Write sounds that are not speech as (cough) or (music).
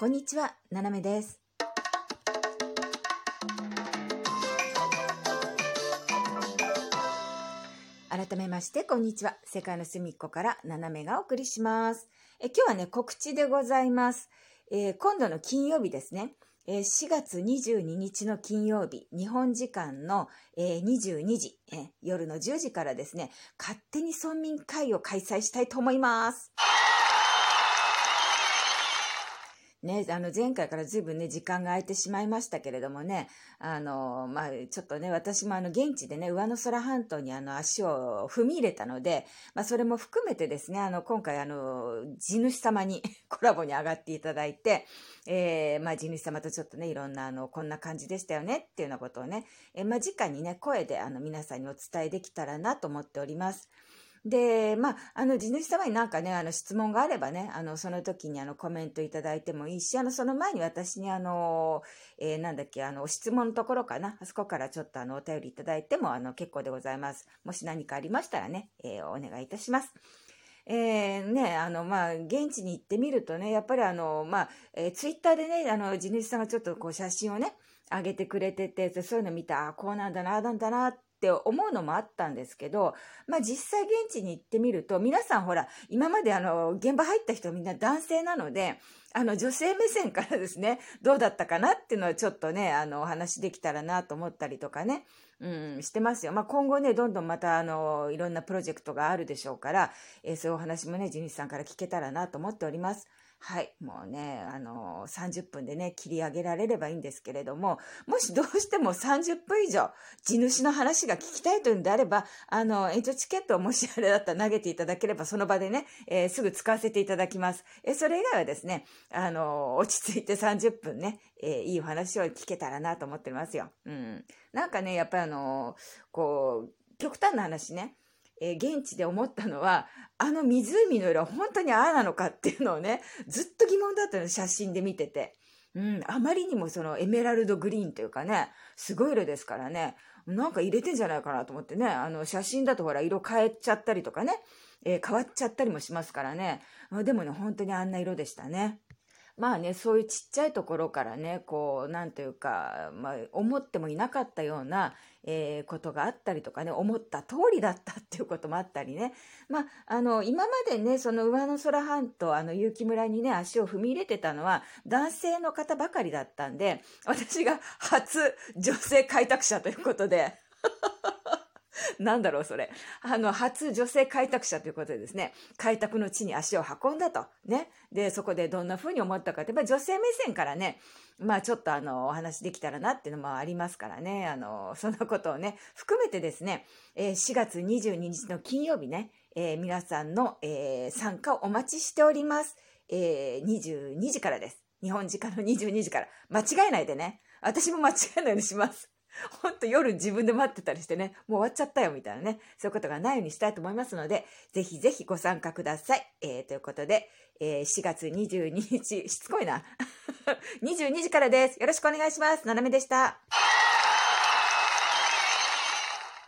こんにちは、ななめです。改めまして、こんにちは。世界の隅っこからななめがお送りします。え今日はね、告知でございます。えー今度の金曜日ですね。えー4月22日の金曜日、日本時間の、えー22時、えー夜の10時からですね、勝手に村民会を開催したいと思います。ね、あの前回からずいぶんね時間が空いてしまいましたけれどもねあの、まあ、ちょっとね私もあの現地でね上野空半島にあの足を踏み入れたので、まあ、それも含めてですねあの今回あの地主様に (laughs) コラボに上がっていただいて、えーまあ、地主様とちょっとねいろんなあのこんな感じでしたよねっていうようなことをね、えーまあ、直にね声であの皆さんにお伝えできたらなと思っております。で、まあ、あの、地主様になんかね、あの、質問があればね、あの、その時にあの、コメントいただいてもいいし、あの、その前に私にあの、えーなんだっけ、あの、質問のところかな、あそこからちょっとあの、お便りいただいても、あの、結構でございます。もし何かありましたらね、えーお願いいたします。えーね、あの、まあ、現地に行ってみるとね、やっぱりあの、まあ、えーツイッターでね、あの、地主さんがちょっとこう、写真をね、上げてくれてて、そういうの見て、あ、こうなんだな、あなんだな、っって思うのもあったんですけど、まあ実際現地に行ってみると、皆さんほら、今まであの、現場入った人みんな男性なので、あの、女性目線からですね、どうだったかなっていうのをちょっとね、あの、お話できたらなと思ったりとかね、うん、してますよ。まあ今後ね、どんどんまたあの、いろんなプロジェクトがあるでしょうから、えーそういうお話もね、地主さんから聞けたらなと思っております。はい。もうね、あの30分でね、切り上げられればいいんですけれども、もしどうしても30分以上、地主の話が聞きたいというんであれば、あの、延長チケットをもしあれだったら投げていただければ、その場でね、えーすぐ使わせていただきます。えそれ以外はですね、あの、落ち着いて30分ね、えいいお話を聞けたらなと思ってますよ。うん。なんかね、やっぱりあの、こう、極端な話ね、えー現地で思ったのは、あの湖の色は本当にああなのかっていうのをね、ずっと疑問だったの、写真で見てて。うん、あまりにもそのエメラルドグリーンというかね、すごい色ですからね、なんか入れてんじゃないかなと思ってね、あの写真だとほら色変えちゃったりとかね、えー変わっちゃったりもしますからね、でもね、本当にあんな色でしたね。まあね、そういうちっちゃいところからね、こう、なんというか、まあ、思ってもいなかったような、えーことがあったりとかね、思った通りだったっていうこともあったりね。まあ、あの、今までね、その上野空半島、あの、結城村にね、足を踏み入れてたのは、男性の方ばかりだったんで、私が初女性開拓者ということで、(laughs) なんだろう、それ。あの、初女性開拓者ということでですね、開拓の地に足を運んだと。ね。で、そこでどんな風に思ったかって、やっぱ女性目線からね、まあちょっとあの、お話できたらなっていうのもありますからね、あの、そんなことをね、含めてですね、えー4月22日の金曜日ね、えー皆さんの、えー参加をお待ちしております。えー22時からです。日本時間の22時から。間違えないでね。私も間違えないようにします。(laughs) ほんと夜自分で待ってたりしてね、もう終わっちゃったよみたいなね、そういうことがないようにしたいと思いますので、ぜひぜひご参加ください。えー、ということで、えー4月22日、しつこいな。(laughs) 22時からです。よろしくお願いします。ななめでした。